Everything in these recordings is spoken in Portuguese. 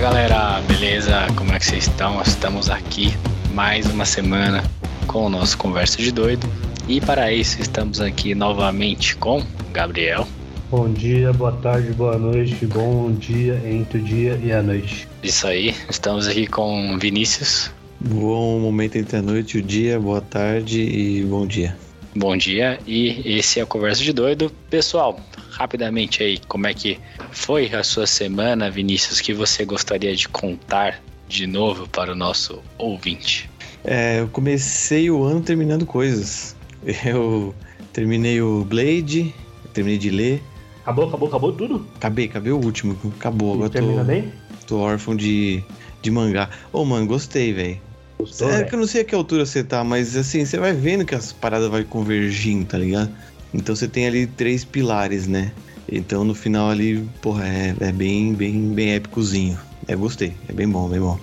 Fala galera, beleza? Como é que vocês estão? Estamos aqui mais uma semana com o nosso Conversa de Doido. E para isso estamos aqui novamente com Gabriel. Bom dia, boa tarde, boa noite, bom dia entre o dia e a noite. Isso aí, estamos aqui com Vinícius. Bom momento entre a noite e o dia, boa tarde e bom dia. Bom dia, e esse é o Conversa de Doido. Pessoal, rapidamente aí, como é que foi a sua semana, Vinícius, que você gostaria de contar de novo para o nosso ouvinte? É, eu comecei o ano terminando coisas. Eu terminei o Blade, terminei de ler. Acabou, acabou, acabou tudo? Acabei, acabei o último. Acabou. Agora termina tô, bem? tô órfão de, de mangá. Ô, mano, gostei, velho. Gostou, É velho? que eu não sei a que altura você tá, mas assim, você vai vendo que as paradas vai convergindo, tá ligado? Então você tem ali três pilares, né? Então no final ali, porra, é, é bem, bem, bem épicozinho. É, gostei, é bem bom, bem bom.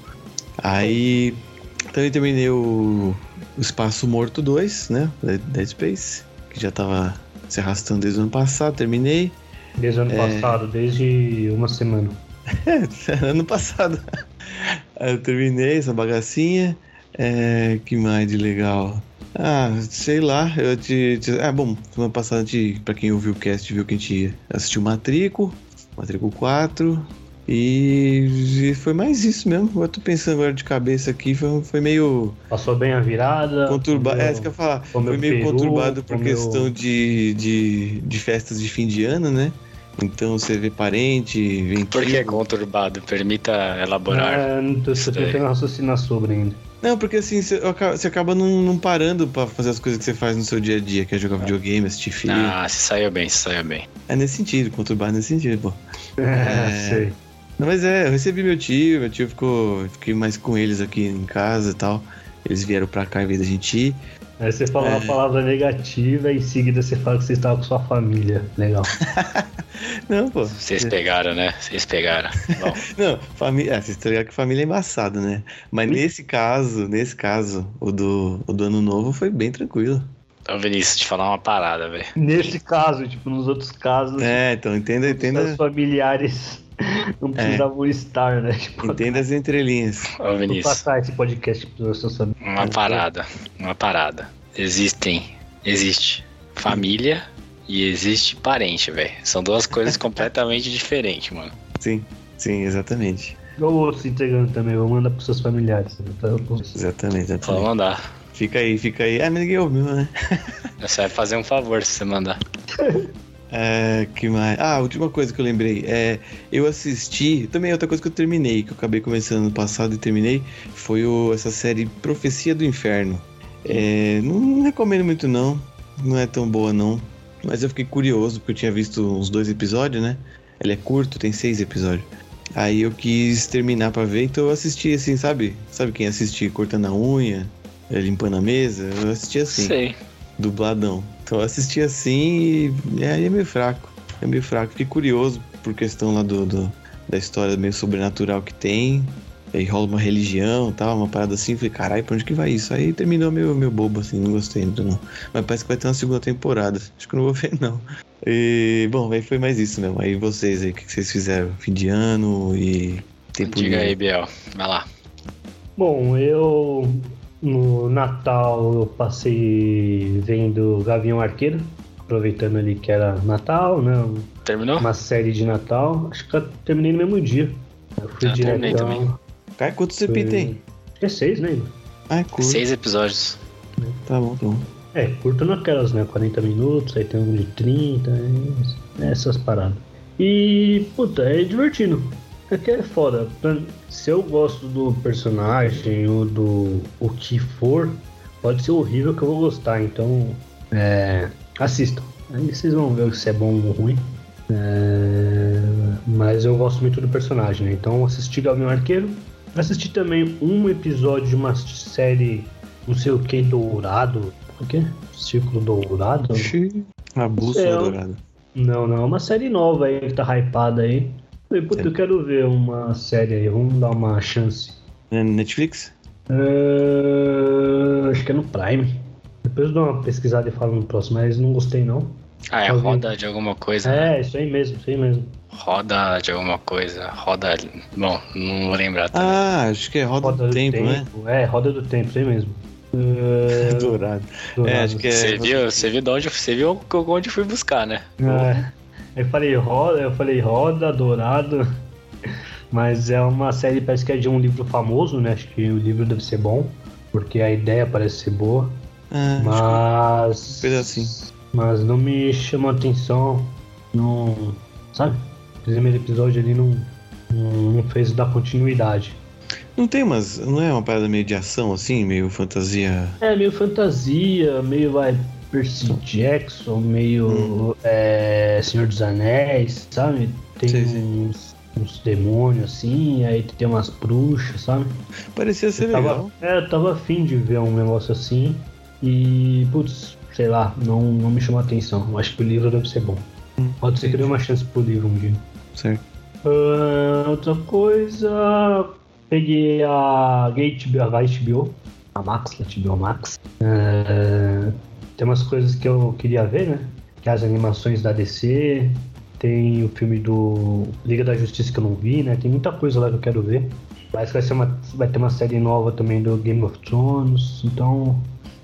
Aí também terminei o, o Espaço Morto 2, né? Dead Dead Space, que já tava se arrastando desde o ano passado, terminei. Desde o ano É. passado, desde uma semana. ano passado. Aí eu terminei essa bagacinha. É, que mais de legal? Ah, sei lá, eu te. te- ah, bom, semana passada, te, pra quem ouviu o cast, viu que a gente assistiu Matrico, Matrico 4. E, e foi mais isso mesmo. Eu tô pensando agora de cabeça aqui, foi, foi meio Passou bem a virada. conturbado. É, isso que eu ia falar. Foi meio peru, conturbado por comeu- questão de, de, de festas de fim de ano, né? Então você vê parente, vem Por que é conturbado? Permita elaborar. É, não tô, tentando raciocinar sobre ainda. Não, porque assim, você acaba, não, não parando pra fazer as coisas que você faz no seu dia a dia, que é jogar videogame, assistir filme. Ah, se saiu bem, se saiu bem. É nesse sentido, conturbado nesse sentido, pô. É, sei. Não, mas é, eu recebi meu tio, meu tio ficou. Fiquei mais com eles aqui em casa e tal. Eles vieram pra cá em vez da gente ir. Aí você fala É. uma palavra negativa e em seguida você fala que você estava com sua família. Legal. Não, pô. Vocês pegaram, né? Vocês pegaram. Não, família. É, vocês ligados que família é embaçado, né? Mas nesse caso, nesse caso, o do, o do ano novo foi bem tranquilo. ô Vinícius, te falar uma parada, velho. Nesse caso, tipo, nos outros casos, É, então entenda, entenda, familiares não precisavam estar, né? Tipo, entenda as entrelinhas. Ô vou Vinícius, passar esse podcast pros seus amigos. uma parada. Uma parada. Existem. Existe família e existe parente, velho. São duas coisas completamente diferentes, mano. Sim, sim, exatamente. Vou se entregando também, vou mandar pros seus familiares. Tá? Exatamente, Só exatamente. mandar. Fica aí, fica aí. Ah, mas ninguém ouviu, né? Você vai fazer um favor se você mandar. É, que mais? Ah, a última coisa que eu lembrei. É, eu assisti. Também outra coisa que eu terminei, que eu acabei começando no passado e terminei, foi o- essa série Profecia do Inferno. É, não, não recomendo muito, não. Não é tão boa, não. Mas eu fiquei curioso, porque eu tinha visto uns dois episódios, né? Ele é curto, tem seis episódios. Aí eu quis terminar pra ver, então eu assisti assim, sabe? Sabe quem assiste cortando a unha, é, limpando a mesa? Eu assisti assim Sei. dubladão. Então eu assisti assim e aí é meio fraco. É meio fraco. Fiquei curioso por questão lá do, do- da história meio sobrenatural que tem. Aí rola uma religião e tal, uma parada assim. Falei, caralho, pra onde que vai isso? Aí terminou meio, meio bobo, assim, não gostei muito não. Mas parece que vai ter uma segunda temporada. Acho que eu não vou ver, não. E, bom, aí foi mais isso mesmo. Aí vocês aí, o que vocês fizeram? Fim de ano e tempo Diga aí, livre? Biel. Vai lá. Bom, eu no Natal eu passei vendo Gavião Arqueiro, aproveitando ali que era Natal, né? Terminou? Uma série de Natal. Acho que eu terminei no mesmo dia. Eu fui terminei direto. também. Cara, quantos CP tem? Acho que é seis, né? Ah, é curto. Seis episódios. Tá bom, tá bom. É, curto naquelas, né? 40 minutos, aí tem um de 30, é, essas paradas. E, puta, é divertido. É que é foda. Se eu gosto do personagem ou do o que for, pode ser horrível que eu vou gostar. Então, é, assistam. Aí vocês vão ver se é bom ou ruim. É, mas eu gosto muito do personagem, né? Então assisti Gavião Arqueiro. Assisti também um episódio de uma série, não sei o que, dourado. O quê? Círculo Dourado? A bússola É, dourada. Não, não, é uma série nova aí que tá hypada aí. Puta, eu quero ver uma série aí, vamos dar uma chance. É Netflix? É, acho que é no Prime. Depois eu dou uma pesquisada e falo no próximo, mas não gostei não. Ah, é Alguém- roda de alguma coisa. É, isso aí mesmo, isso aí mesmo. Roda de alguma coisa. Roda. Bom, não vou lembrar também. Ah, acho que é Roda, do, Tempo, né? É, Roda do Tempo, isso aí mesmo. É... Dourado. Dourado. É, acho que é. Você viu, você viu de onde, você viu onde fui buscar, né? É. Eu falei roda, eu falei roda, dourado. Mas é uma série, parece que é de um livro famoso, né? Acho que o livro deve ser bom, porque a ideia parece ser boa. Ah, mas. Um assim. Mas não me chama atenção. Não. Sabe? O primeiro episódio ali não, não fez dar continuidade. Não tem mas Não é uma parada meio de ação assim, meio fantasia? É, meio fantasia, meio vai. Percy Jackson, meio hum. é, Senhor dos Anéis, sabe? Tem sim, sim. uns uns demônios assim, aí tem umas bruxas, sabe? Parecia ser eu legal. Tava, é, eu tava afim de ver um negócio assim e, putz, sei lá, não, não me chamou a atenção. Acho que o livro deve ser bom. Hum, Pode ser que dê uma chance pro livro um dia. Certo. Uh, outra coisa, peguei a Gate a HBO, a Max, a HBO Max. Uh, tem umas coisas que eu queria ver, né? Que as animações da DC, tem o filme do Liga da Justiça que eu não vi, né? Tem muita coisa lá que eu quero ver. Parece que vai, ser uma, vai ter uma série nova também do Game of Thrones. Então,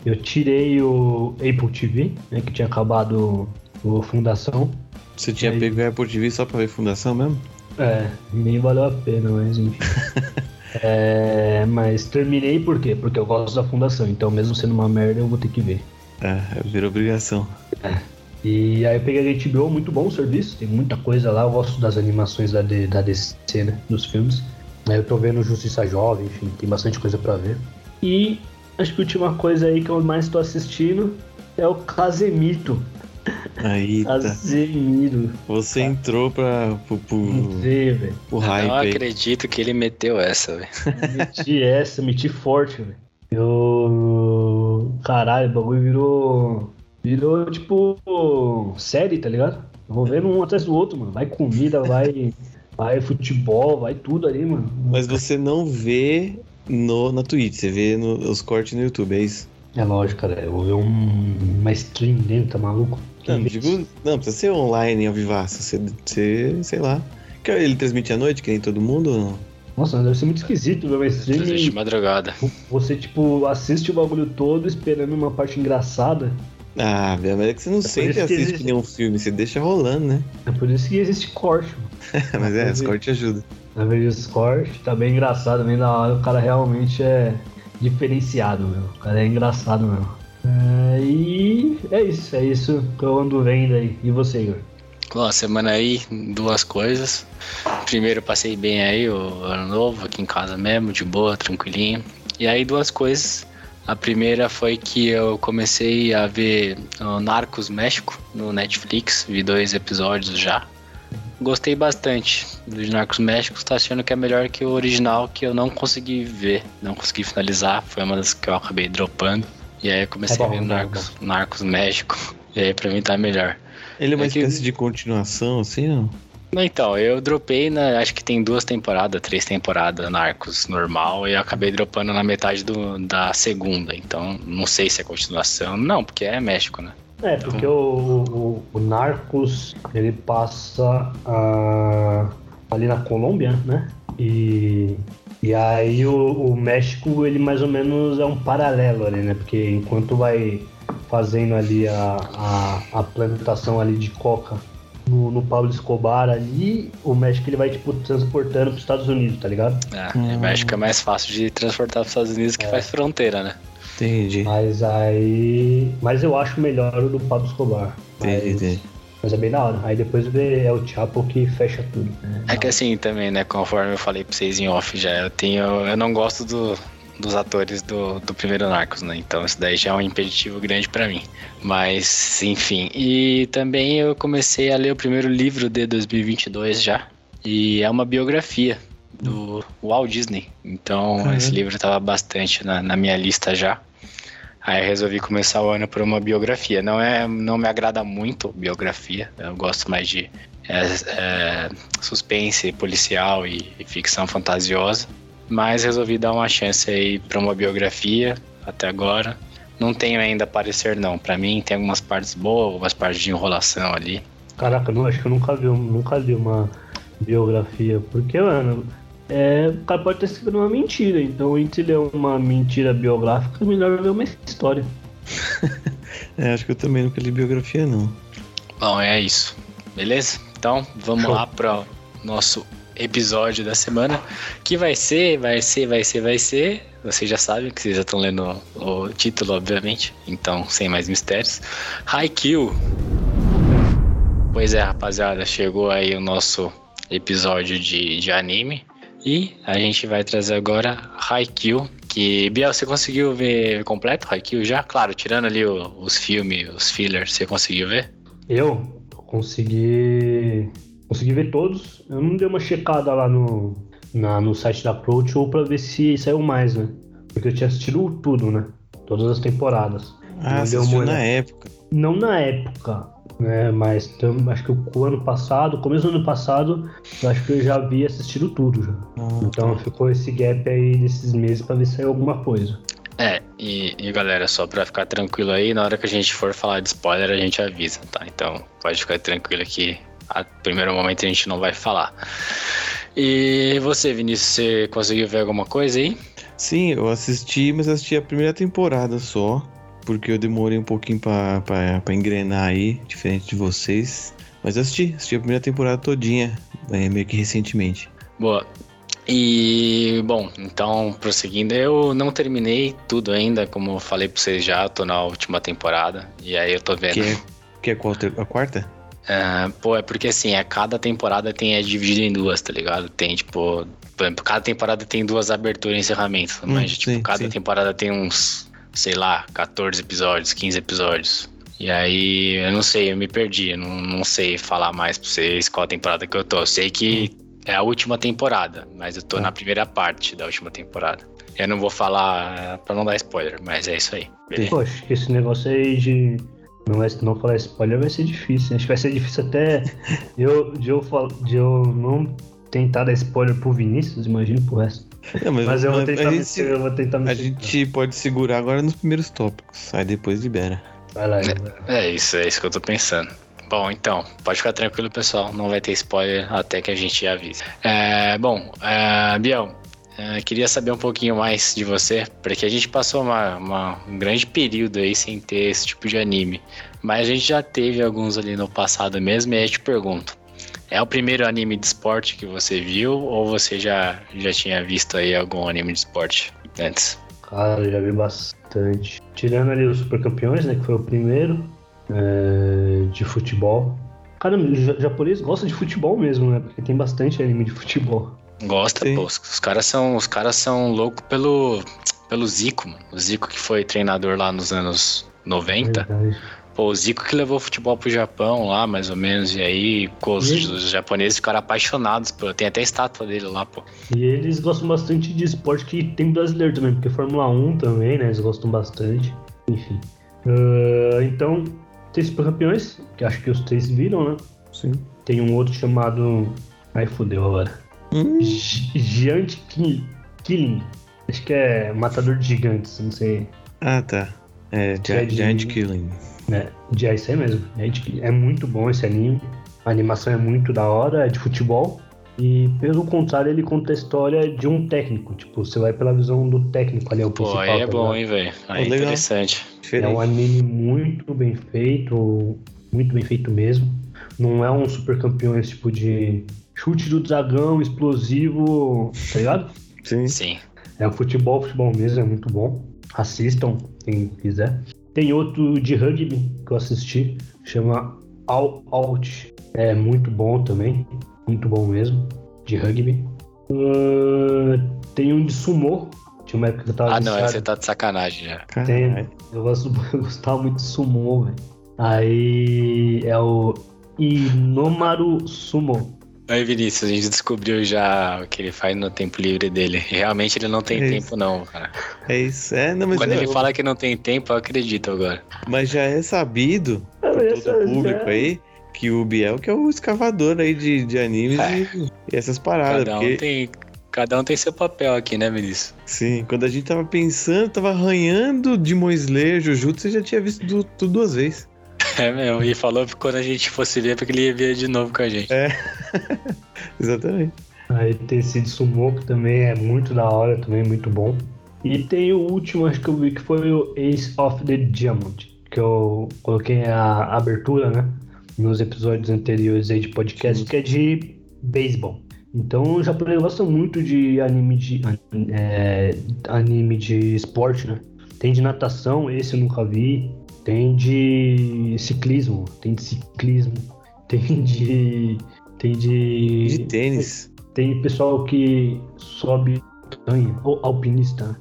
eu tirei o Apple TV, né? Que tinha acabado o Fundação. Você tinha Aí... pego a Apple TV só pra ver Fundação mesmo? É, nem valeu a pena, mas enfim. é, mas terminei por quê? Porque eu gosto da Fundação. Então, mesmo sendo uma merda, eu vou ter que ver. É, virou obrigação. É. E aí eu peguei a HBO, muito bom o serviço, tem muita coisa lá, eu gosto das animações da, D, da DC, né, dos filmes. Aí eu tô vendo Justiça Jovem, enfim, tem bastante coisa para ver. E acho que a última coisa aí que eu mais tô assistindo é o Casemito. Aí, Casemiro. Você tá. entrou pra, pro, pro, Entrei, velho. Eu não acredito que ele meteu essa, velho. Meti essa, meti forte, velho. Eu. Caralho, o bagulho virou Virou, tipo, série, tá ligado? Eu vou vendo um atrás do outro, mano. Vai comida, vai, vai futebol, vai tudo ali, mano. Mas você não vê no, na Twitch, você vê no, os cortes no YouTube, é isso? É lógico, cara. Eu vou ver um, uma stream dentro, tá maluco? Não, digo, não, precisa ser online, ao vivaço. Você, você, sei lá. Ele transmite à noite, que nem todo mundo ou não? Nossa, deve ser muito esquisito ver uma stream. Transmite de madrugada. Você, tipo, assiste o bagulho todo esperando uma parte engraçada. Ah, mas é que você não é sente e assiste existe... nenhum filme, você deixa rolando, né? É por isso que existe corte, mas é, esse corte ajuda. Na vez esse corte, tá bem engraçado, bem da hora, o cara realmente é diferenciado, meu. O cara é engraçado mesmo. É, e é isso, é isso que eu ando vendo aí. E você, Igor? Bom, semana aí, duas coisas. Primeiro, passei bem aí o ano novo, aqui em casa mesmo, de boa, tranquilinho. E aí, duas coisas. A primeira foi que eu comecei a ver o Narcos México no Netflix, vi dois episódios já. Gostei bastante do Narcos México, está achando que é melhor que o original, que eu não consegui ver, não consegui finalizar, foi uma das que eu acabei dropando. E aí eu comecei é bom, a ver o Narcos, Narcos México, e aí pra mim tá melhor. Ele é uma é espécie que... de continuação, assim, não? Então, eu dropei na. Acho que tem duas temporadas, três temporadas Narcos normal, e eu acabei dropando na metade do, da segunda. Então, não sei se é continuação. Não, porque é México, né? É, então... porque o, o, o, Narcos ele passa uh, ali na Colômbia, né? E, e aí o, o México ele mais ou menos é um paralelo ali, né? Porque enquanto vai fazendo ali a, a, a plantação ali de coca no, no Pablo Escobar ali, o México ele vai, tipo, transportando para os Estados Unidos, tá ligado? É, hum. o México é mais fácil de transportar para os Estados Unidos que é. faz fronteira, né? Entendi. Mas aí. Mas eu acho melhor o do Pablo Escobar. Entendi, mas... entendi. Mas é bem da hora. Aí depois é o Chapo que fecha tudo. Né? É que assim também, né? Conforme eu falei pra vocês em off já, eu tenho. Eu não gosto do, dos atores do, do primeiro Narcos, né? Então isso daí já é um impeditivo grande para mim. Mas, enfim. E também eu comecei a ler o primeiro livro de 2022 já. E é uma biografia do Walt Disney. Então uhum. esse livro estava bastante na, na minha lista já. Aí resolvi começar o ano por uma biografia. Não é, não me agrada muito biografia. Eu gosto mais de é, é, suspense policial e, e, ficção fantasiosa. Mas resolvi dar uma chance aí para uma biografia até agora. Não tenho ainda parecer não. Para mim tem algumas partes boas, algumas partes de enrolação ali. Caraca, não, acho que eu nunca vi, nunca li uma biografia. Porque, mano, é, o cara pode ter escrito uma mentira. Então, entre ler uma mentira biográfica, é melhor ver uma história. é, acho que eu também nunca li biografia, não. Bom, é isso. Beleza? Então, vamos Show. lá para nosso episódio da semana, que vai ser, vai ser, vai ser, vai ser. Vocês já sabem que vocês já estão lendo o, título, obviamente. Então, sem mais mistérios. Haikyuu. Pois é, rapaziada, chegou aí o nosso episódio de, de anime. E a gente vai trazer agora Haikyuu, que... Biel, você conseguiu ver completo Haikyuu já? Claro, tirando ali o, os filmes, os fillers, você conseguiu ver? Eu consegui consegui ver todos. Eu não dei uma checada lá no, na, no site da Approach ou pra ver se saiu mais, né? Porque eu tinha assistido tudo, né? Todas as temporadas. Ah, você assistiu na época? Não na época, né? Mas tam, acho que o ano passado, começo do ano passado, eu acho que eu já havia assistido tudo já. Ah, então tá. ficou esse gap aí desses meses pra ver se saiu alguma coisa. É, e, e, galera, só pra ficar tranquilo aí, na hora que a gente for falar de spoiler, a gente avisa, tá? Então pode ficar tranquilo que a primeiro momento a gente não vai falar. E você, Vinícius, você conseguiu ver alguma coisa aí? Sim, eu assisti, mas assisti a primeira temporada só, porque eu demorei um pouquinho pra, engrenar aí, diferente de vocês. Mas assisti, assisti a primeira temporada todinha, é, meio que recentemente. Boa. E, bom, então, prosseguindo, eu não terminei tudo ainda, como eu falei pra vocês já, tô na última temporada, e aí eu tô vendo... Que é, que é a quarta? Uh, pô, é porque assim, a cada temporada tem é dividido em duas, tá ligado? Tem, tipo, por exemplo, cada temporada tem duas aberturas e encerramentos. Hum, mas, tipo, sim, cada sim. temporada tem uns, sei lá, 14 episódios, 15 episódios. E aí, eu não sei, eu me perdi, eu não, não sei falar mais pra vocês qual temporada que eu tô. Eu sei que é a última temporada, mas eu tô ah. na primeira parte da última temporada. Eu não vou falar pra não dar spoiler, mas é isso aí. Beleza? Poxa, esse negócio aí de não, vai, não falar spoiler vai ser difícil. Acho que vai ser difícil até eu, de, eu, de eu não tentar dar spoiler pro Vinícius, imagino pro resto. É, mas, mas, eu, vou tentar gente, me, eu vou tentar me A gente pode segurar agora nos primeiros tópicos, aí depois libera. Vai lá, é, é isso, é isso que eu tô pensando. Bom, então, pode ficar tranquilo, pessoal. Não vai ter spoiler até que a gente avise. É, bom, é, Biel, é, queria saber um pouquinho mais de você, porque a gente passou uma, uma, um grande período aí sem ter esse tipo de anime. Mas a gente já teve alguns ali no passado mesmo, e aí eu te pergunto: é o primeiro anime de esporte que você viu, ou você já, já tinha visto aí algum anime de esporte antes? Cara, já vi bastante. Tirando ali os Super Campeões, né, que foi o primeiro, é, de futebol. Cara, o japonês gosta de futebol mesmo, né? Porque tem bastante anime de futebol. Gosta, Sim. pô. Os caras são, os caras são loucos pelo, pelo Zico, mano. O Zico que foi treinador lá nos anos 90. Verdade. Pô, o Zico que levou o futebol pro Japão lá, mais ou menos, e aí pô, os, os, japoneses ficaram apaixonados, pô. Tem até estátua dele lá, pô. E eles gostam bastante de esporte que tem brasileiro também, porque Fórmula 1 também, né? Eles gostam bastante. Enfim. Uh, então, tem super campeões, que acho que os três viram, né? Sim. Tem um outro chamado. Ai, fodeu agora. Hum. Giant Killing. Acho que é Matador de Gigantes, não sei. Ah, tá. É, é Giant Killing. É, é isso aí mesmo. É muito bom esse anime. A animação é muito da hora, é de futebol. E pelo contrário, ele conta a história de um técnico. Tipo, você vai pela visão do técnico ali, é o Pô, principal. aí é tá bom, hein, velho. Aí é interessante. É um anime muito bem feito, muito bem feito mesmo. Não é um super campeão esse tipo de chute do dragão, explosivo, tá ligado? Sim. Sim. É um futebol, futebol mesmo, é muito bom. Assistam, quem quiser. Tem outro de rugby que eu assisti, chama All Out. É muito bom também, muito bom mesmo, de rugby. Uh, tem um de sumo, tinha uma época que eu tava Ah, não, você tá de sacanagem já. Tem, eu, gosto, eu gostava muito de sumo, velho. Aí é o Inomaru Sumo. Aí, Vinícius, a gente descobriu já o que ele faz no tempo livre dele. Realmente ele não tem é tempo, não, cara. É isso, é. Não, mas Quando ele fala que não tem tempo, eu acredito agora. Mas já é sabido por todo o público aí que o Biel que é o escavador aí de, de animes é. e, e, essas paradas. Cada um, porque... tem, cada um tem seu papel aqui, né, Vinícius? Sim, quando a gente tava pensando, tava arranhando de Slayer, Jujutsu, você já tinha visto tudo duas vezes. É mesmo, e falou que quando a gente fosse ver, porque ele ia ver de novo com a gente. É. Exatamente. Aí tem esse Sumo, que também é muito da hora, também muito bom. E tem o último, acho que eu vi, que foi o Ace of the Diamond, que eu coloquei a abertura, né? Nos episódios anteriores aí de podcast, que é de beisebol. Então o japonês gosta muito de anime de é, anime de esporte, né? Tem de natação, esse eu nunca vi. Tem de ciclismo, tem de ciclismo, tem de tem de De tênis. tem pessoal que sobe montanha, ou alpinista, né?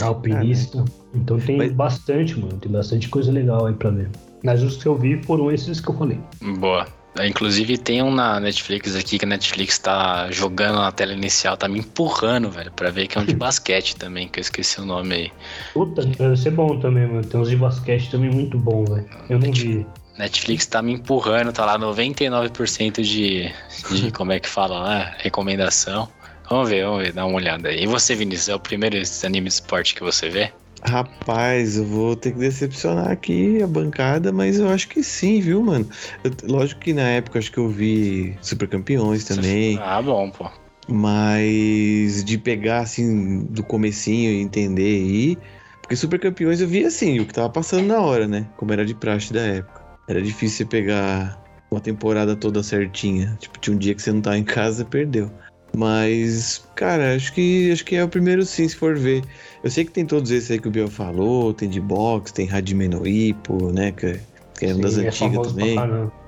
é, alpinista. Então tem Mas- bastante, mano. Tem bastante coisa legal aí pra ver. Mas os que eu vi foram esses que eu falei. Boa. Inclusive tem um na Netflix aqui que a Netflix tá jogando na tela inicial, tá me empurrando, velho, pra ver que é um de basquete também, que eu esqueci o nome aí. Puta, deve ser bom também, mano. Tem uns de basquete também muito bom, velho. Eu não vi. Netflix tá me empurrando, tá lá 99% de, de como é que fala lá, recomendação. Vamos ver, vamos ver, dá uma olhada aí. E você, Vinícius, é o primeiro anime de esporte que você vê? Rapaz, eu vou ter que decepcionar aqui a bancada, mas eu acho que sim, viu, mano? Eu- lógico que na época acho que eu vi Super Campeões também, Ah, bom, pô. mas de pegar assim do comecinho e entender aí, porque Super Campeões eu vi assim, o que tava passando na hora, né? Como era de praxe da época. Era difícil você pegar uma temporada toda certinha. Tipo, tinha um dia que você não tava em casa, perdeu. Mas, cara, acho que acho que é o primeiro sim, se for ver. Eu sei que tem todos esses aí que o Biel falou, tem de boxe, tem Hajime no Ippo, né, que, que é uma das Sim, antigas pra também.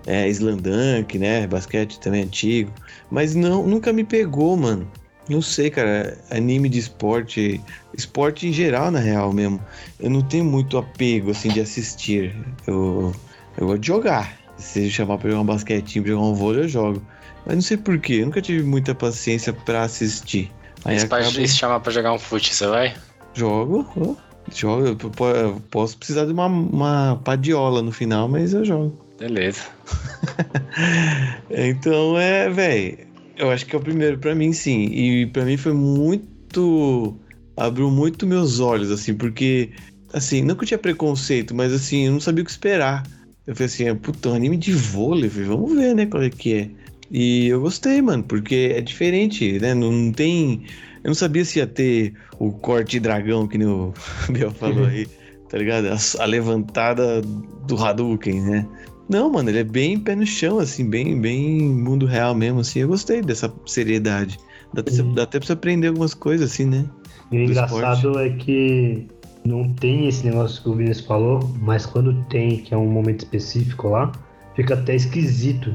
É, Slandunk, né, basquete também é antigo. Mas não, nunca me pegou, mano. Não sei, cara, anime de esporte, esporte em geral, na real mesmo. Eu não tenho muito apego, assim, de assistir. Eu, eu gosto de jogar. Se chamar pra jogar um basquetinho, pra jogar um vôlei, eu jogo. Mas não sei porquê, eu nunca tive muita paciência pra assistir. Aí Se, acaba... se chamar pra jogar um fute, você vai? Jogo, ó, jogo. Eu po- eu posso precisar de uma, uma padiola no final, mas eu jogo. Beleza. Então é, velho. Eu acho que é o primeiro pra mim, sim. E pra mim foi muito. Abriu muito meus olhos, assim, porque. Assim, não que eu tinha preconceito, mas assim, eu não sabia o que esperar. Eu falei assim, é, puta, um anime de vôlei, falei, vamos ver, né, qual é que é. E eu gostei, mano, porque é diferente, né? Não, não tem. Eu não sabia se ia ter o corte dragão, que nem o Biel falou aí, tá ligado? A, a levantada do Hadouken, né? Não, mano, ele é bem pé no chão, assim, bem, bem mundo real mesmo, assim. Eu gostei dessa seriedade. Dá, até- Uhum. dá até pra você aprender algumas coisas, assim, né? E o do engraçado é que não tem esse negócio que o Vinícius falou, mas quando tem, que é um momento específico lá, fica até esquisito.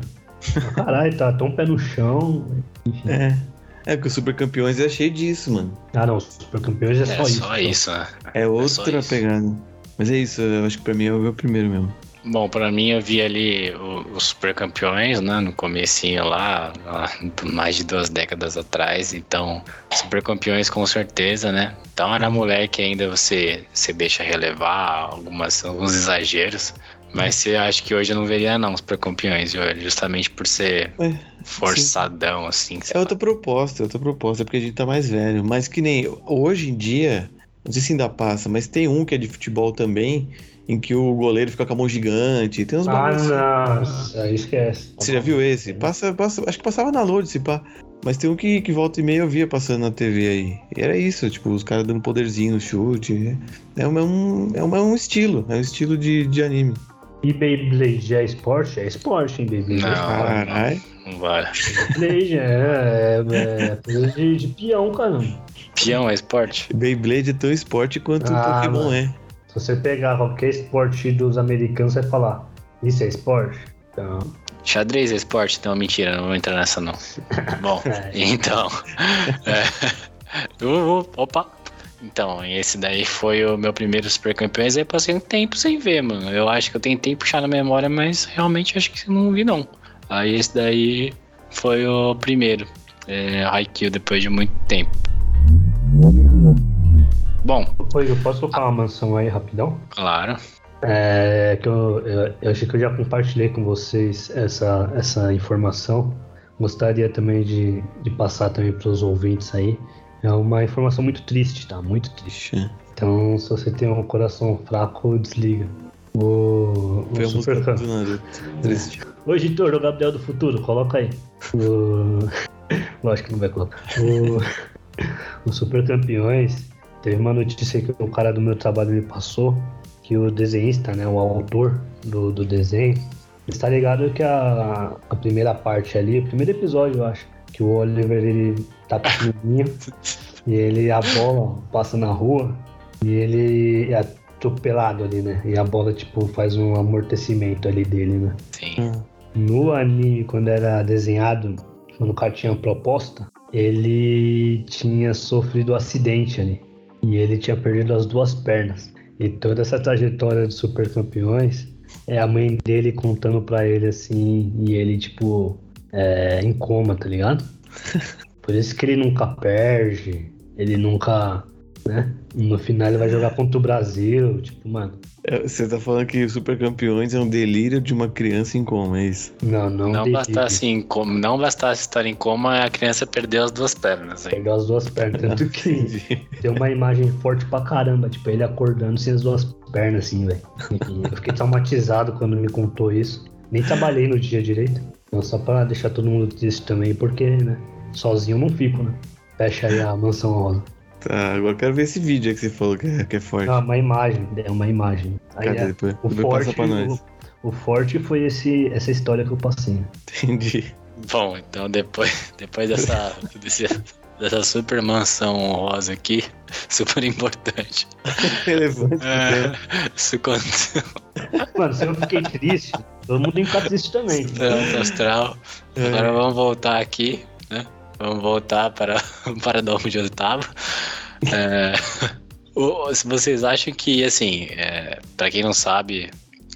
Caralho, tá tão pé no chão. Enfim. É. É, porque o Super Campeões é cheio disso, mano. Ah não, Super Campeões é, É só só, isso. isso, né? É só outra isso. pegada. Mas é isso, eu acho que pra mim é o meu primeiro mesmo. Bom, pra mim eu vi ali o- os super campeões, né, no comecinho lá, lá, mais de duas décadas atrás, então super campeões com certeza, né? Então era moleque ainda você, você deixa relevar algumas, alguns exageros, mas você acha que hoje eu não veria não super campeões, viu? justamente por ser É, forçadão assim. sei É lá. outra proposta, é outra proposta, porque a gente tá mais velho. Mas que nem hoje em dia, não sei se ainda passa, mas tem um que é de futebol também, em que o goleiro fica com a mão gigante. Tem uns Ah, bagulhos assim. nossa, aí esquece. Você já viu esse? Passa, passa, acho que passava na Load, se pá. Mas tem um que, que volta e meia eu via passando na TV aí. E era isso, tipo, os caras dando poderzinho no chute. É um, é um, é um, é um estilo, é um estilo de, de anime. E Beyblade é esporte? É esporte, hein, Beyblade? Não. É esporte. Caralho. Não vai. Beyblade é, é, é coisa de, de peão, caramba. Peão é esporte? Beyblade é tão esporte quanto o Ah, Pokémon mano. é. Se você pegar qualquer esporte dos americanos, você vai falar, isso é esporte? Então, Xadrez é esporte? Não, mentira, não vou entrar nessa não. Bom, É. então. é, Uh, uh, opa! Então, esse daí foi o meu primeiro Super Campeões. Aí eu passei um tempo sem ver, mano. Eu acho que eu tentei puxar na memória, mas realmente acho que não vi, não. Aí esse daí foi o primeiro. É, Haikyuu depois de muito tempo. Bom, Oi, eu posso colocar uma mansão aí rapidão? claro. É que eu, eu, eu achei que eu já compartilhei com vocês essa, essa informação. Gostaria também de, de passar também para os ouvintes aí. É uma informação muito triste, tá? Muito triste. Ixi. Então, se você tem um coração fraco, desliga. O, o Super do Naruto. Triste. Ô, editor, o Gabriel do Futuro, coloca aí. O... Lógico que não vai colocar. O... o Super Campeões, teve uma notícia que o cara do meu trabalho me passou, que o desenhista, né, o autor do, do desenho, está ligado que a, a primeira parte ali, o primeiro episódio, eu acho, que o Oliver, ele tá pequenininho, e ele, a bola passa na rua, e ele é atropelado ali, né, e a bola, tipo, faz um amortecimento ali dele, né. Sim. No anime, quando era desenhado, quando o cara tinha proposta, ele tinha sofrido um acidente ali. E ele tinha perdido as duas pernas. E toda essa trajetória de super campeões é a mãe dele contando pra ele assim, e ele, tipo, é, em coma, tá ligado? Por isso que ele nunca perde, ele nunca. Né? No final ele vai jogar contra o Brasil, tipo, mano. É, Você tá falando que Super Campeões é um delírio de uma criança em coma, é isso? Não, não. Não delírio. bastasse, em coma, não bastasse estar em coma, a criança perdeu as duas pernas. Aí. Perdeu as duas pernas. Tanto que tem uma imagem forte pra caramba, tipo, ele acordando sem as duas pernas, assim, velho. Eu fiquei traumatizado quando me contou isso. Nem trabalhei no dia direito. Então, só pra deixar todo mundo triste também, porque, né? Sozinho eu não fico, né? Fecha aí a mansão rosa. Tá, agora eu quero ver esse vídeo aí que você falou que é, que é forte. Ah, uma imagem, é uma imagem. Aí Cadê é- depois? o Depois passa forte, pra nós. o, o forte foi esse, essa história que eu passei. né? Entendi. Bom, então depois, depois dessa, desse- dessa super mansão honrosa aqui, super importante. Relevante. É, isso aconteceu Mano, se eu fiquei triste, todo mundo tem que ficar triste também. no astral. É. Agora vamos voltar aqui, né? Vamos voltar para, para de onde eu estava. É, o- se vocês acham que, assim, é, para quem não sabe,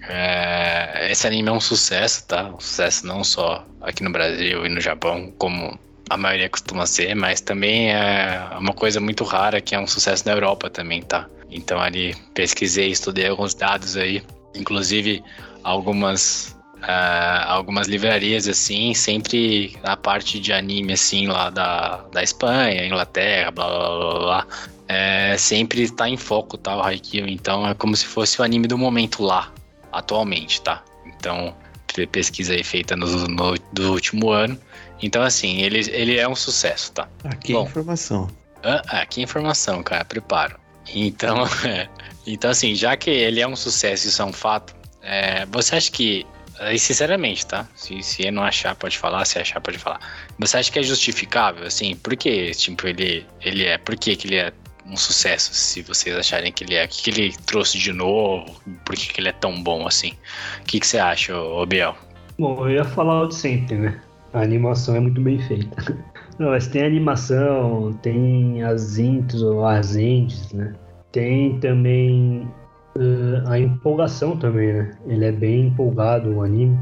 é, esse anime é um sucesso, tá? Um sucesso não só aqui no Brasil e no Japão, como a maioria costuma ser, mas também é uma coisa muito rara que é um sucesso na Europa também, tá? Então ali pesquisei, estudei alguns dados aí, inclusive algumas ah, algumas livrarias assim, sempre a parte de anime assim lá da, da Espanha, Inglaterra, blá blá blá blá, é, sempre está em foco, tá? O Haikyuu, então é como se fosse o anime do momento lá, atualmente, tá? Então, pesquisa aí feita no, no- do último ano. Então, assim, ele, ele é um sucesso, tá? Aqui é Bom. informação. Ah, ah, que informação, cara, preparo. Então, é, então assim, já que ele é um sucesso, isso é um fato, é, você acha que, aí, sinceramente, tá? Se, se não achar, pode falar, se achar, pode falar. Você acha que é justificável, assim? Por que, tipo, ele, ele é, por que que ele é um sucesso, se vocês acharem que ele é? O que, que ele trouxe de novo? Por que, que ele é tão bom, assim? O que, que você acha, Biel? Bom, eu ia falar o de sempre, né? A animação é muito bem feita. Não, mas tem animação, tem as intros ou as ends, né? Tem também eh, a empolgação também, né? Ele é bem empolgado, o anime,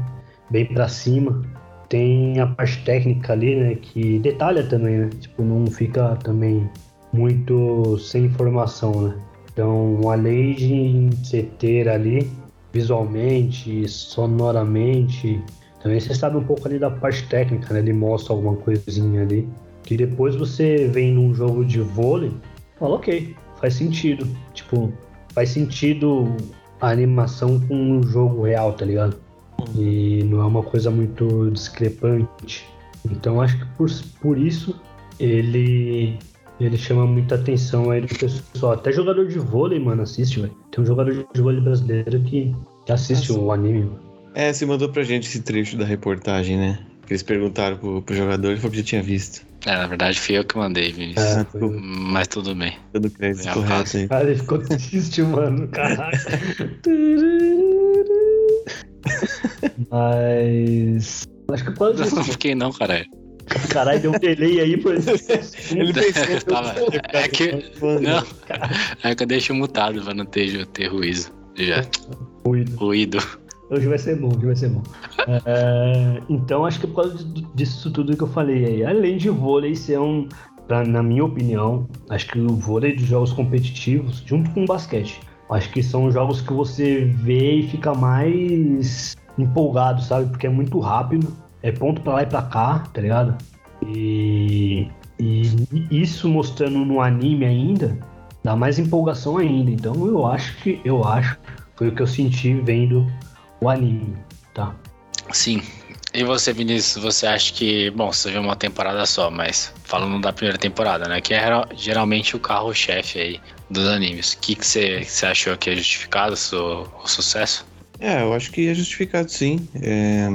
bem pra cima. Tem a parte técnica ali, né? Que detalha também, né? Tipo, não fica também muito sem informação, né? Então, além de você ter ali visualmente, sonoramente, também você sabe um pouco ali da parte técnica, né? Ele mostra alguma coisinha ali. Que depois você vem num jogo de vôlei, fala, ok, faz sentido. Tipo, faz sentido a animação com um jogo real, tá ligado? E não é uma coisa muito discrepante. Então acho que por, por isso ele ele chama muita atenção aí do pessoal. Até jogador de vôlei, mano, assiste, velho. Tem um jogador de vôlei brasileiro que, que assiste o anime, mano. É, você mandou pra gente esse trecho da reportagem, né? Que eles perguntaram pro, pro jogador, ele falou que já tinha visto. É, na verdade, fui eu que mandei, Vinícius. É, Ah, foi- Mas tudo bem. dando crédito É, correto aí. Cara, ele ficou triste, mano. Caralho. Mas. Acho que por causa Não fiquei não, caralho. Caralho, deu um delay aí, por Ele pensou Tava- é que- Mano, Não, é que eu deixo mutado pra não ter, ter ruído. Já, Ruído. ruído. Hoje vai ser bom, hoje vai ser bom. É, então, acho que por causa disso tudo que eu falei aí, além de vôlei ser um, pra- na minha opinião, acho que o vôlei dos jogos competitivos, junto com o basquete, acho que são jogos que você vê e fica mais empolgado, sabe? Porque é muito rápido, é ponto pra lá e pra cá, tá ligado? E, e isso mostrando no anime ainda, dá mais empolgação ainda. Então eu acho que eu acho Foi o que eu senti vendo o anime, tá? Sim. E você, Vinícius, você acha que, bom, você viu uma temporada só, mas falando da primeira temporada, né? Que é geralmente o carro-chefe aí dos animes. O que, que você, você achou que é justificado o, o sucesso? É, eu acho que é justificado sim. É,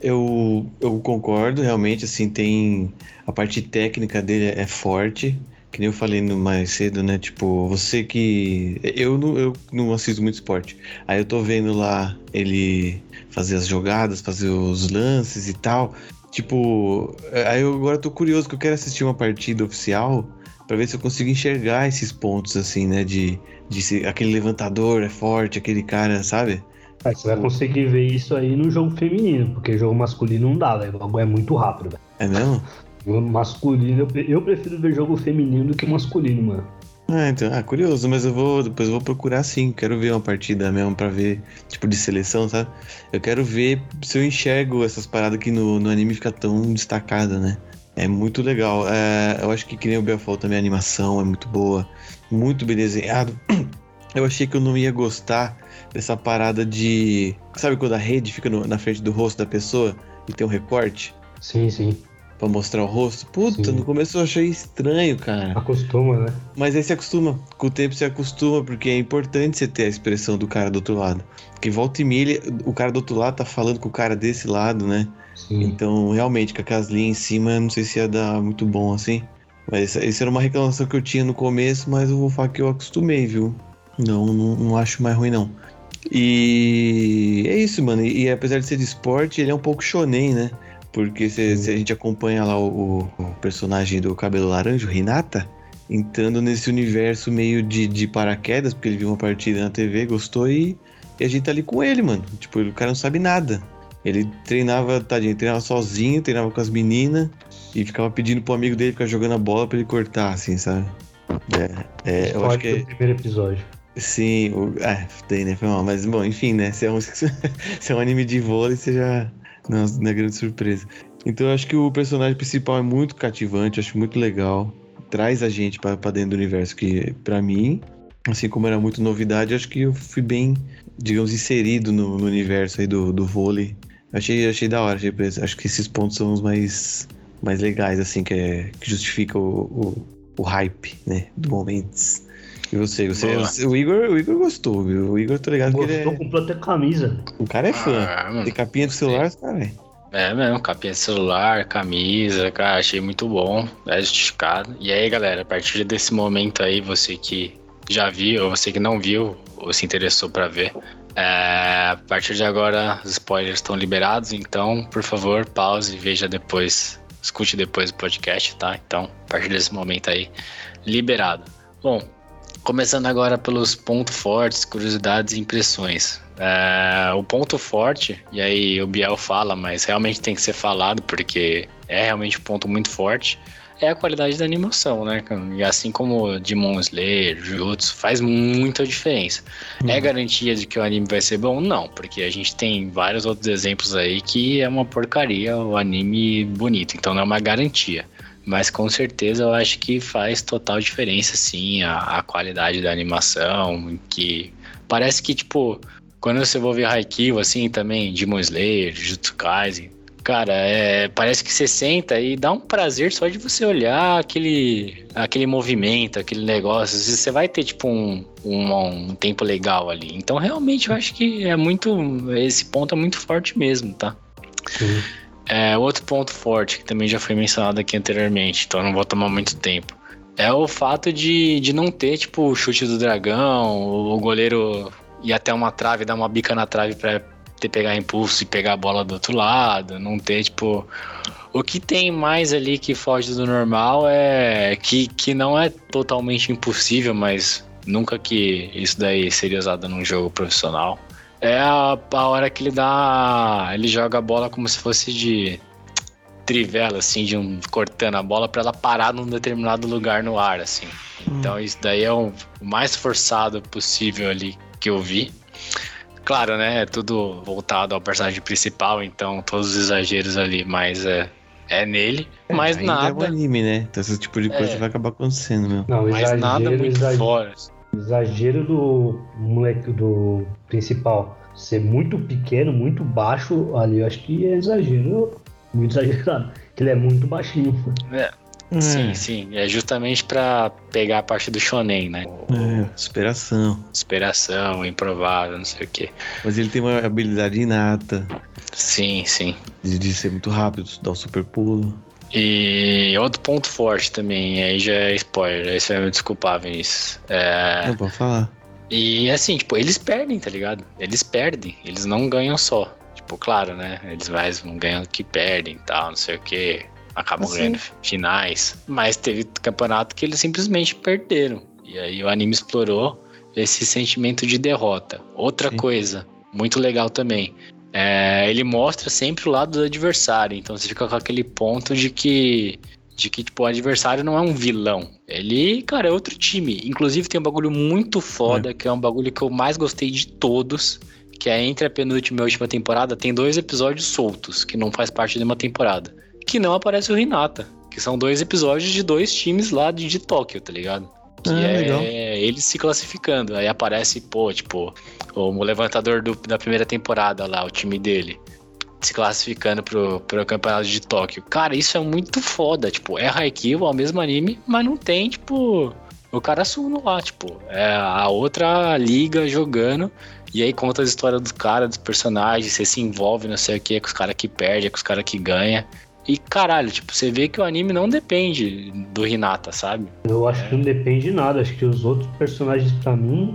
eu, eu concordo, realmente, assim, tem. A parte técnica dele é forte. Que nem eu falei no mais cedo, né? Tipo, você que. Eu não, eu não assisto muito esporte. Aí eu tô vendo lá ele fazer as jogadas, fazer os lances e tal. Tipo, aí eu agora tô curioso que eu quero assistir uma partida oficial para ver se eu consigo enxergar esses pontos assim, né? De, de aquele levantador é forte, aquele cara, sabe? É, você vai conseguir ver isso aí no jogo feminino, porque jogo masculino não dá, velho. O é muito rápido, velho. É mesmo? Masculino, eu prefiro ver jogo feminino do que masculino, mano. Ah, então, ah, curioso, mas eu vou, depois eu vou procurar sim, quero ver uma partida mesmo para ver, tipo, de seleção, sabe? Eu quero ver se eu enxergo essas paradas que no, no anime fica tão destacada, né? É muito legal. É, eu acho que, que nem o Bel falou também, a animação é muito boa, muito bem desenhado. Eu achei que eu não ia gostar dessa parada de. Sabe quando a rede fica no, na frente do rosto da pessoa e tem um recorte? Sim, sim pra mostrar o rosto. Puta, Sim. no começo eu achei estranho, cara. Acostuma, né? Mas aí você acostuma. Com o tempo você acostuma, porque é importante você ter a expressão do cara do outro lado. Porque volta e meia, o cara do outro lado tá falando com o cara desse lado, né? Sim. Então, realmente, com aquelas linhas em cima, não sei se ia dar muito bom assim. Mas isso era uma reclamação que eu tinha no começo, mas eu vou falar que eu acostumei, viu? Não, não, não acho mais ruim, não. E é isso, mano. E, e apesar de ser de esporte, ele é um pouco shonen, né? Porque se, se a gente acompanha lá o, o, personagem do cabelo laranja, o Renata, entrando nesse universo meio de, de paraquedas, porque ele viu uma partida na TV, gostou e, e, a gente tá ali com ele, mano. Tipo, o cara não sabe nada. Ele treinava, tadinho, ele treinava sozinho, treinava com as meninas e ficava pedindo pro amigo dele ficar jogando a bola para ele cortar, assim, sabe? É, é eu acho que é... primeiro episódio. Sim, o... é, tem, né? Foi mal. Mas, bom, enfim, né? Se é um, se é um anime de vôlei, você já, não, não é grande surpresa. Então eu acho que o personagem principal é muito cativante, acho muito legal. Traz a gente para dentro do universo que, para mim, assim como era muito novidade, acho que eu fui bem, digamos, inserido no, no universo aí do, do vôlei. Achei, achei da hora, achei, acho que esses pontos são os mais, mais legais, assim, que, é, que justifica o, o, o hype, né, do momento. E você, você, você, o Igor, o Igor gostou, viu? O Igor, tá ligado gostou, que ele é... comprou até camisa. O cara é fã. Ah, Tem capinha do celular, cara. É. é mesmo, capinha de celular, camisa, cara, achei muito bom, é justificado. E aí, galera, a partir desse momento aí, você que já viu, ou você que não viu, ou se interessou para ver, é, a partir de agora os spoilers estão liberados, então, por favor, pause e veja depois, escute depois o podcast, tá? Então, a partir desse momento aí, liberado. Bom, Começando agora pelos pontos fortes, curiosidades e impressões. É, o ponto forte, e aí o Biel fala, mas realmente tem que ser falado porque é realmente um ponto muito forte, é a qualidade da animação, né? E assim como Demon Slayer, Jujutsu, faz muita diferença. É uhum. É garantia de que o anime vai ser bom? Não, porque a gente tem vários outros exemplos aí que é uma porcaria o anime bonito, então não é uma garantia. Mas com certeza eu acho que faz total diferença, sim, a, a qualidade da animação, que parece que, tipo, quando você vai ver Haikyuu, assim, também, Demon Slayer, Jujutsu Kaisen, cara, é, parece que você senta e dá um prazer só de você olhar aquele, aquele movimento, aquele negócio. Você vai ter, tipo, um, um, um, tempo legal ali. Então, realmente, eu acho que é muito. Esse ponto é muito forte mesmo, tá? Sim. É, outro ponto forte, que também já foi mencionado aqui anteriormente, então não vou tomar muito tempo, é o fato de, de não ter, tipo, o chute do dragão, o goleiro ir até uma trave, dar uma bica na trave para ter pegar impulso e pegar a bola do outro lado, não ter, tipo. O que tem mais ali que foge do normal é que, que não é totalmente impossível, mas nunca que isso daí seria usado num jogo profissional é a, a hora que ele dá. Ele joga a bola como se fosse de trivela, assim, de um cortando a bola para ela parar num determinado lugar no ar, assim. Hum. Então isso daí é o mais forçado possível ali que eu vi. Claro, né? É tudo voltado ao personagem principal, então todos os exageros ali, mas é, é nele. É, mas nada. É um anime, né? Então esse tipo de coisa é. vai acabar acontecendo, meu. Não, mas exagero, nada muito exagero. fora. Exagero do moleque do principal ser muito pequeno, muito baixo, ali eu acho que é exagero, muito exagerado. Que ele é muito baixinho. É. Sim, sim. É justamente pra pegar a parte do shonen, né? É, superação. Superação, improvável, não sei o quê. Mas ele tem uma habilidade inata Sim, sim. de, de ser muito rápido, dar um super pulo. E outro ponto forte também, aí já é spoiler, aí você vai me desculpar, Vinícius. É, Não, pode falar. E assim, tipo, eles perdem, tá ligado? Eles perdem, eles não ganham só. Tipo, claro, né? Eles mais não ganham que perdem e tal, não sei o que. Acabam Assim. ganhando finais. Mas teve campeonato que eles simplesmente perderam. E aí o anime explorou esse sentimento de derrota. Outra Sim. coisa, muito legal também. É, ele mostra sempre o lado do adversário. Então você fica com aquele ponto de que. De que, tipo, o adversário não é um vilão. Ele, cara, é outro time. Inclusive tem um bagulho muito foda, que é um bagulho que eu mais gostei de todos. Que é entre a penúltima e a última temporada, tem dois episódios soltos, que não faz parte de uma temporada. Que não aparece o Hinata. Que são dois episódios de dois times lá de, de Tóquio, tá ligado? Que Ah, é legal. eles se classificando. Aí aparece, pô, tipo, o levantador do- da primeira temporada lá, o time dele. Se classificando pro, pro campeonato de Tóquio. Cara, isso é muito foda. Tipo, é Haikyuu, é o mesmo anime, mas não tem, tipo, o cara Suno lá, tipo. É a outra liga jogando. E aí conta as histórias dos caras, dos personagens, você se envolve, não sei o que, com os caras que perdem, com os caras que ganham. E caralho, tipo, você vê que o anime não depende do Hinata, sabe? Eu acho que não depende de nada. Acho que os outros personagens, pra mim,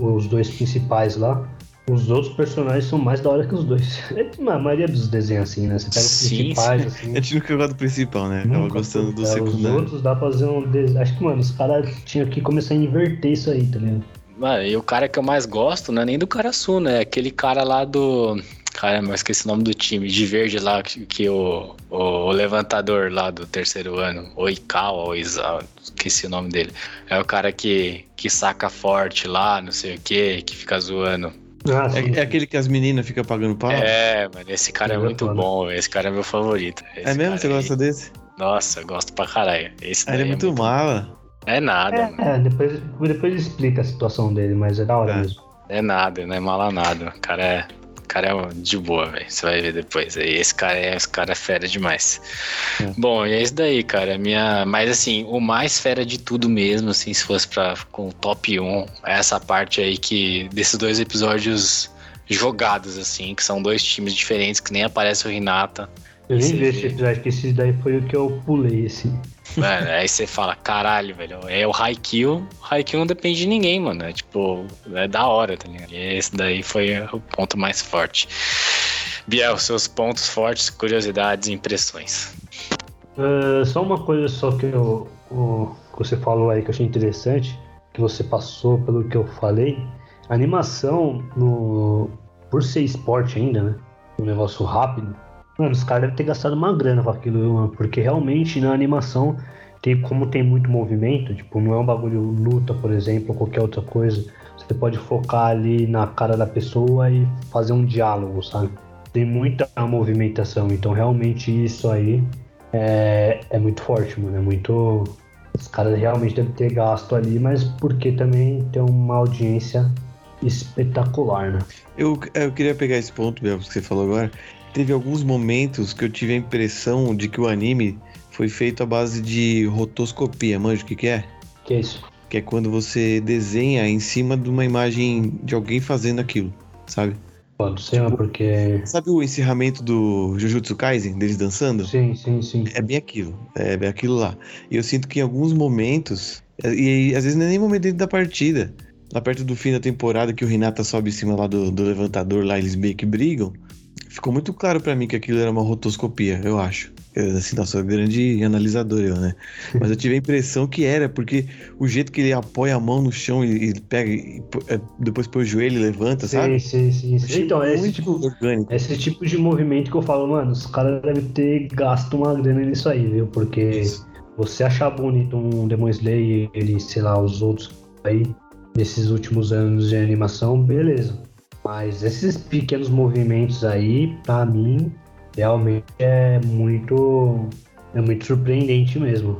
os dois principais lá, os outros personagens são mais da hora que os dois. É, A maioria dos desenhos assim, né? Você pega os Sim, principais, assim. A gente nunca gosta do principal, né? Acaba gostando do. É, Os secundário. outros dá pra fazer um desenho. Acho que, mano, os caras tinham que começar a inverter isso aí, tá ligado? Mano, e o cara que eu mais gosto não é nem do Karasu, né? É aquele cara lá do. Caramba, eu esqueci o nome do time, de verde lá, que, que o, o, o levantador lá do terceiro ano, Oikawa, Oizawa, esqueci o nome dele. É o cara que, que saca forte lá, não sei o que, que fica zoando. Ah. É, é aquele que as meninas ficam pagando pau? É, É, mano, esse cara é é muito foda. bom, esse cara é meu favorito. Esse mesmo? cara Você aí- gosta desse? Nossa, eu gosto pra caralho. Esse ele é daí muito mala. É nada, mano. É, depois, depois explica a situação dele, mas é da hora É. mesmo. É nada, não é mala nada. O cara é, cara é de boa, velho. Você vai ver depois. Aí esse cara é, esse cara é fera demais. É. Bom, e é isso daí, cara. Minha, mas assim, o mais fera de tudo mesmo, assim, se fosse para com o top 1, é essa parte aí que desses dois episódios jogados assim, que são dois times diferentes que nem aparece o Hinata. Eu nem vi esse episódio, que esse daí foi o que eu pulei, assim. Mano, aí você fala, caralho, velho, é o Haikyuu. Haikyuu não depende de ninguém, mano. É tipo, é da hora, tá ligado? E esse daí foi o ponto mais forte. Biel, seus pontos fortes, curiosidades e impressões. Ah, só uma coisa só que, eu, o- que você falou aí que eu achei interessante, que você passou pelo que eu falei. A animação, no, por ser esporte ainda, né? Um negócio rápido. Mano, os caras devem ter gastado uma grana com aquilo, mano? Porque realmente na animação, tem, como tem muito movimento, tipo, não é um bagulho luta, por exemplo, ou qualquer outra coisa. Você pode focar ali na cara da pessoa e fazer um diálogo, sabe? Tem muita movimentação, então realmente isso aí é, é muito forte, mano. É muito. Os caras realmente devem ter gasto ali, mas porque também tem uma audiência espetacular, né? Eu, eu queria pegar esse ponto, Bel, que você falou agora. Teve alguns momentos que eu tive a impressão de que o anime foi feito à base de rotoscopia. Manja o que, que é? Que é isso? Que é quando você desenha em cima de uma imagem de alguém fazendo aquilo, sabe? Pode ser, né? porque. Sabe o encerramento do Jujutsu Kaisen, deles dançando? Sim, sim, sim. É bem aquilo, é bem aquilo lá. E eu sinto que em alguns momentos, e, e às vezes não é nem momento dentro da partida, lá perto do fim da temporada que o Renata sobe em cima lá do, do levantador, lá eles meio que brigam, ficou muito claro pra mim que aquilo era uma rotoscopia, eu acho. Eu, assim, nossa, grande analisador eu, né? Mas eu tive a impressão que era, porque o jeito que ele apoia a mão no chão e, e pega, e, é, depois põe o joelho e levanta, sabe? Sim, sim, sim. sim. Achei Então, é esse tipo, orgânico. esse tipo de movimento que eu falo, mano, os caras devem ter gasto uma grana nisso aí, viu? Porque Isso. você achar bonito um Demon Slayer, ele, sei lá, os outros aí, nesses últimos anos de animação, beleza. Mas esses pequenos movimentos aí, pra mim, realmente é muito. É muito surpreendente mesmo.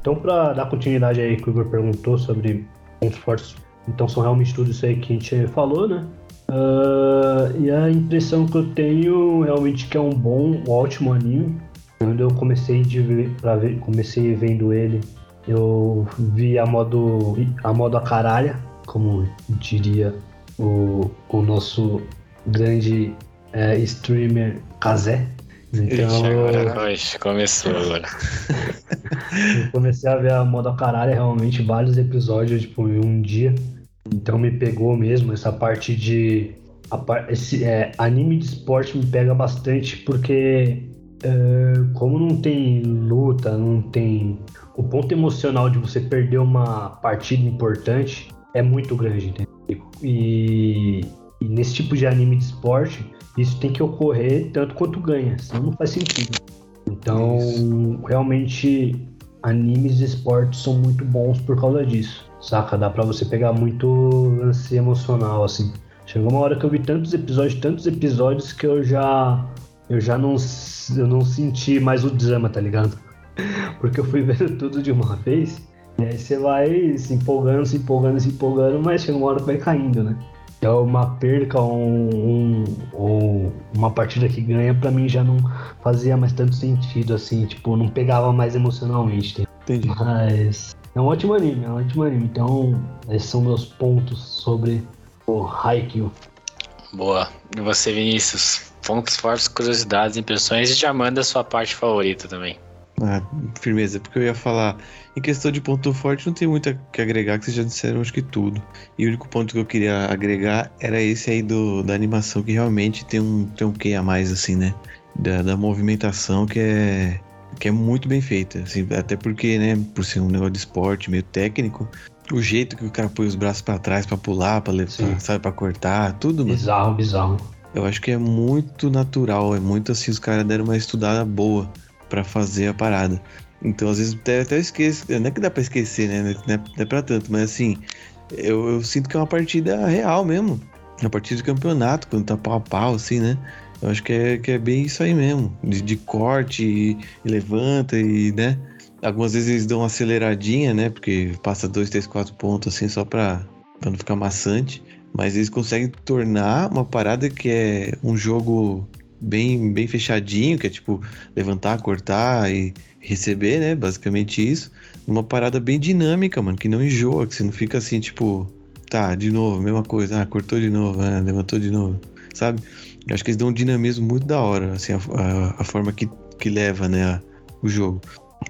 Então, para dar continuidade aí que o Igor perguntou sobre pontos fortes, então são realmente tudo isso aí que a gente falou, né? Uh, e a impressão que eu tenho realmente que é um bom, um ótimo anime. Quando eu comecei de ver, pra ver, comecei vendo ele, eu vi a modo a modo a caralha, como diria o, o nosso grande é, streamer Kazé. Então, Ixi, agora começou agora. eu comecei a ver a moda caralho realmente vários episódios, tipo, em um dia. Então me pegou mesmo essa parte de. A, esse é, anime de esporte me pega bastante porque é, como não tem luta, não tem. O ponto emocional de você perder uma partida importante é muito grande, entendeu? E, e nesse tipo de anime de esporte, isso tem que ocorrer tanto quanto ganha, senão não faz sentido. Então, isso. realmente, animes de esporte são muito bons por causa disso, saca? Dá pra você pegar muito lance emocional, assim. Chegou uma hora que eu vi tantos episódios, tantos episódios que eu já eu já não eu não senti mais o drama, tá ligado? Porque eu fui vendo tudo de uma vez, e aí você vai se empolgando, se empolgando, se empolgando, mas chega uma hora que vai caindo, né? é uma perca ou um, um, uma partida que ganha, para mim já não fazia mais tanto sentido, assim, tipo, não pegava mais emocionalmente. Entendi. Mas é um ótimo anime, é um ótimo anime. Então, esses são meus pontos sobre o Haikyuu. Boa. E você, Vinícius? Pontos fortes, curiosidades, impressões e já manda a sua parte favorita também. Ah, firmeza, porque eu ia falar. Em questão de ponto forte, não tem muito que agregar, que vocês já disseram acho que tudo. E o único ponto que eu queria agregar era esse aí do, da animação, que realmente tem um, tem um quê a mais, assim, né? Da, da movimentação que é, que é muito bem feita. Assim, até porque, né, por ser um negócio de esporte meio técnico, o jeito que o cara põe os braços para trás para pular, para levar, sabe, para cortar, tudo. Bizarro, mano. bizarro. Eu acho que é muito natural, é muito assim, os caras deram uma estudada boa para fazer a parada. Então, às vezes, até, até esqueço. Não é que dá pra esquecer, né? Não é, não é pra tanto, mas assim, eu, eu, sinto que é uma partida real mesmo. Uma partida de campeonato, quando tá pau a pau, assim, né? Eu acho que é, que é bem isso aí mesmo. De, de corte e, e, levanta e, né? Algumas vezes eles dão uma aceleradinha, né? Porque passa dois, três, quatro pontos, assim, só pra, pra não ficar maçante. Mas eles conseguem tornar uma parada que é um jogo bem, bem fechadinho, que é tipo levantar, cortar e receber, né? Basicamente isso. Uma parada bem dinâmica, mano, que não enjoa, que você não fica assim, tipo, tá, de novo, mesma coisa, ah, cortou de novo, ah, levantou de novo, sabe? Eu acho que eles dão um dinamismo muito da hora, assim, a, a, a forma que, que leva, né, a, o jogo.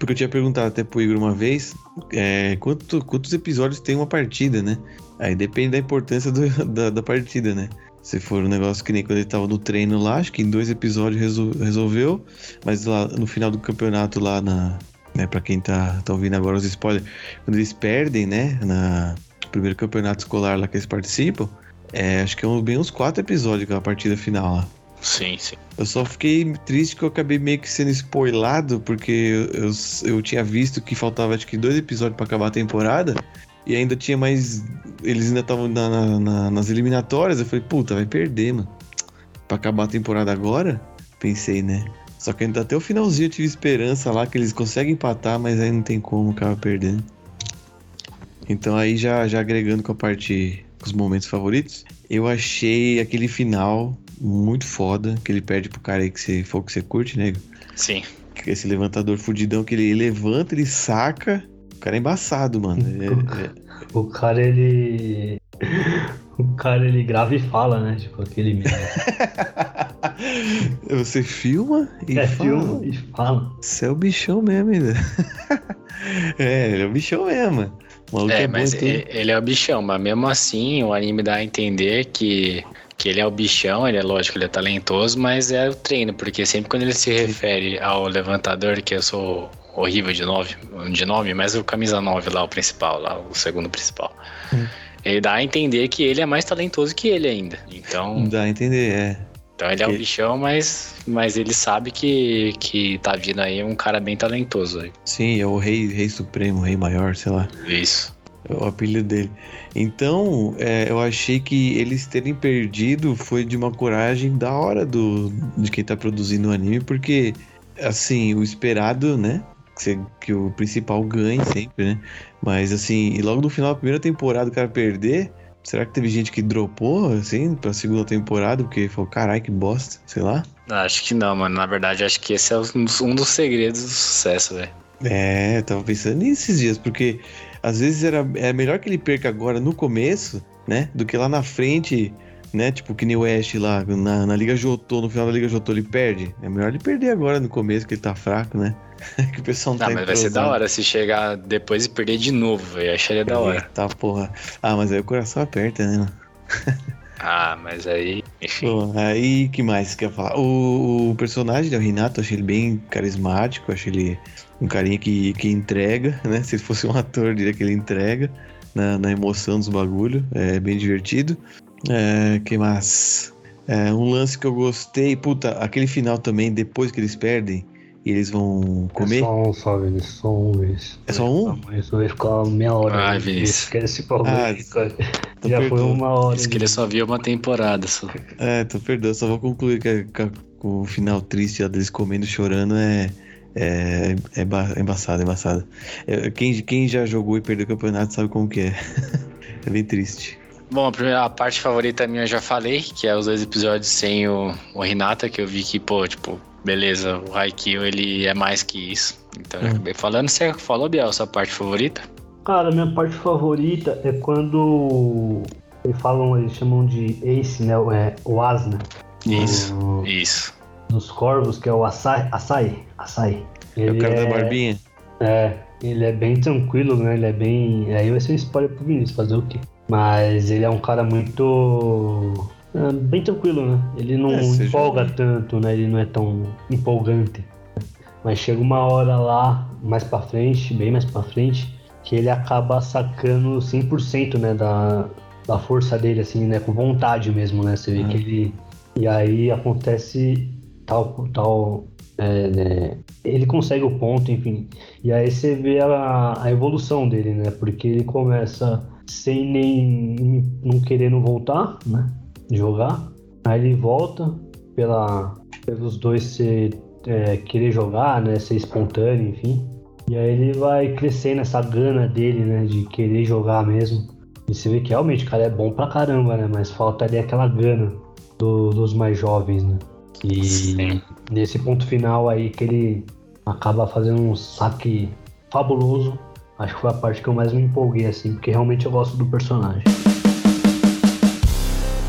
Porque eu tinha perguntado até pro Igor uma vez é, quanto, quantos episódios tem uma partida, né? Aí depende da importância do, da, da partida, né? Se for um negócio que nem quando ele tava no treino lá, acho que em dois episódios resol resolveu, mas lá no final do campeonato lá na, né, para quem tá, tá ouvindo agora os spoilers, quando eles perdem, né, na primeiro campeonato escolar lá que eles participam, é, acho que é bem uns quatro episódios aquela partida final lá. Sim, sim. Eu só fiquei triste que eu acabei meio que sendo spoilado, porque eu, eu, eu tinha visto que faltava acho que dois episódios para acabar a temporada. E ainda tinha mais. Eles ainda estavam na, na, nas eliminatórias. Eu falei, puta, vai perder, mano. Pra acabar a temporada agora? Pensei, né? Só que ainda até o finalzinho eu tive esperança lá que eles conseguem empatar, mas aí não tem como acaba perdendo. Então aí já, já agregando com a parte. com os momentos favoritos, eu achei aquele final muito foda, que ele perde pro cara aí que você for que você curte, né? Sim. Que esse levantador fudidão que ele levanta, ele saca o cara é embaçado, mano. É, é... O cara, ele. O cara, ele grava e fala, né? Tipo, aquele mesmo. Você filma e é, fala. filma e fala. Você é o bichão mesmo, ainda. é, ele é o bichão mesmo. O é, é mas ele, ele é o bichão, mas mesmo assim o anime dá a entender que que ele é o bichão, ele é lógico, ele é talentoso, mas é o treino, porque sempre quando ele se refere ao levantador, que eu sou horrível de nove, de nome, mas o camisa 9 lá, o principal, lá, o segundo principal. Hum. Ele dá a entender que ele é mais talentoso que ele ainda. Então. Dá a entender, é. Então ele é o bichão, mas, mas ele sabe que, que tá vindo aí um cara bem talentoso aí. Sim, é o rei, rei supremo, rei maior, sei lá. Isso. É o apelido dele. Então, é, eu achei que eles terem perdido foi de uma coragem da hora do, de quem tá produzindo o anime, porque, assim, o esperado, né? que, o principal ganhe sempre, né? Mas assim, e logo no final da primeira temporada o cara perder, será que teve gente que dropou, assim, pra segunda temporada, porque falou, carai, que bosta, sei lá? Acho que não, mano. Na verdade, acho que esse é um dos segredos do sucesso, velho. É, tava pensando nesses dias, porque às vezes era, é melhor que ele perca agora no começo, né? Do que lá na frente né? Tipo, que nem o West lá, na, na Liga Jotô, no final da Liga Jotô ele perde. É melhor ele perder agora no começo, que ele tá fraco, né? que o pessoal não, não tá mas vai ser da hora se chegar depois e perder de novo, velho. Acharia da hora. Tá, porra. Ah, mas aí o coração aperta, né? ah, mas aí. Enfim. Aí, que mais você quer falar? O, o personagem, né, o Renato, achei ele bem carismático, achei ele um carinha que, que entrega, né? Se fosse um ator, diria que ele entrega na, na emoção dos bagulho. É bem divertido. É, que mais? É, um lance que eu gostei, puta, aquele final também, depois que eles perdem, e eles vão comer. É só um, só, Vinícius, só um, Vinícius. É só um? Isso vai ficar meia hora. Ai, Vinícius. Esquece esse ah, Já foi uma hora. Diz que ele só viu uma temporada só. É, tô perdoando, só vou concluir que, que, o final triste deles comendo chorando é. É, é, é embaçado, é embaçado. É, quem, quem já jogou e perdeu o campeonato sabe como que é. é bem triste. Bom, a primeira a parte favorita minha eu já falei, que é os dois episódios sem o, o Renata, que eu vi que, pô, tipo, beleza, o Haikyuu ele é mais que isso. Então hum. eu acabei falando. Você falou, Biel, sua parte favorita? Cara, minha parte favorita é quando eles falam, eles chamam de Ace, né? É, o Asna. Isso, o, isso. Dos corvos, que é o Açai. Açai. Açai. Ele é o cara é, da barbinha. É, ele é bem tranquilo, né? Ele é bem. Aí vai ser um spoiler pro Vinícius, fazer o quê? Mas ele é um cara muito. É, bem tranquilo, né? Ele não é, empolga tanto, né? Ele não é tão empolgante. Mas chega uma hora lá, mais pra frente, bem mais pra frente, que ele acaba sacando 100% né, da, da força dele, assim, né? Com vontade mesmo, né? Você vê que ele. E aí acontece tal. tal é, né? Ele consegue o ponto, enfim. E aí você vê a, a evolução dele, né? Porque ele começa sem nem não querendo voltar, né? Jogar. Aí ele volta pela, pelos dois ser, é, querer jogar, né? Ser espontâneo, enfim. E aí ele vai crescendo essa gana dele, né? De querer jogar mesmo. E você vê que realmente o cara é bom pra caramba, né? Mas falta ali aquela gana do, dos mais jovens, né? E Sim. nesse ponto final aí que ele acaba fazendo um saque fabuloso Acho que foi a parte que eu mais me empolguei, assim, porque realmente eu gosto do personagem.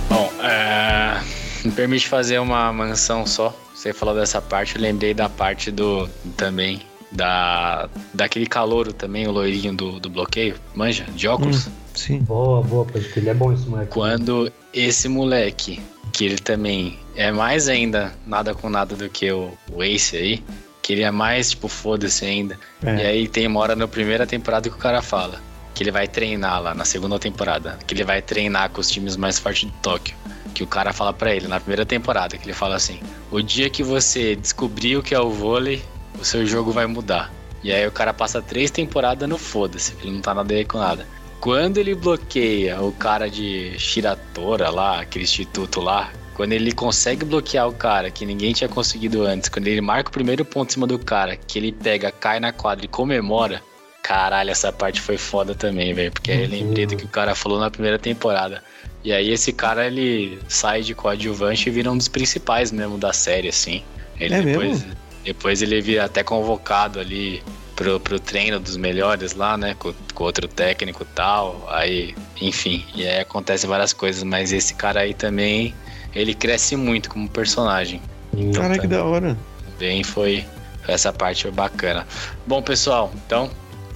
Bom, é... me permite fazer uma mansão só. Você falou dessa parte, eu lembrei da parte do também da daquele calouro também, o loirinho do, do bloqueio, manja, de óculos. Hum, sim. Boa, boa, porque ele é bom esse moleque. Quando esse moleque, que ele também é mais ainda nada com nada do que o, o Ace aí, Queria mais, tipo, foda-se ainda. É. E aí tem uma hora na primeira temporada que o cara fala que ele vai treinar lá na segunda temporada, que ele vai treinar com os times mais fortes de Tóquio. Que o cara fala para ele na primeira temporada, que ele fala assim: "O dia que você descobrir o que é o vôlei, o seu jogo vai mudar". E aí o cara passa três temporadas no foda-se, ele não tá nada aí com nada. Quando ele bloqueia o cara de Shiratora lá, aquele instituto lá, quando ele consegue bloquear o cara que ninguém tinha conseguido antes, quando ele marca o primeiro ponto em cima do cara, que ele pega, cai na quadra e comemora, caralho, essa parte foi foda também, velho. Porque aí eu lembrei do que o cara falou na primeira temporada. E aí esse cara, ele sai de coadjuvante e vira um dos principais mesmo da série, assim. Ele é depois, mesmo? depois ele vira até convocado ali pro, pro treino dos melhores lá, né? Com, com outro técnico e tal. Aí, enfim, e aí acontece várias coisas, mas esse cara aí também ele cresce muito como personagem. Então, Cara, que da hora. Bem, foi. Essa parte foi bacana. Bom, pessoal, então.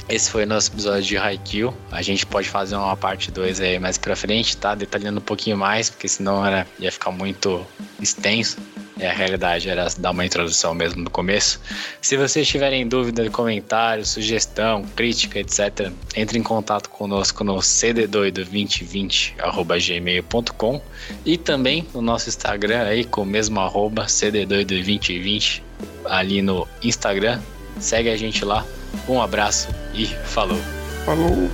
Esse foi o nosso episódio de Haikyuu. A gente pode fazer uma parte 2 aí mais pra frente, tá? Detalhando um pouquinho mais, porque senão era, ia ficar muito extenso. É, a realidade era dar uma introdução mesmo no começo. Se vocês tiverem dúvida, comentário, sugestão, crítica, etc., entre em contato conosco no cddoido2020@gmail.com e também no nosso Instagram aí com o mesmo arroba cddoido2020 ali no Instagram. Segue a gente lá. Um abraço e falou. Falou.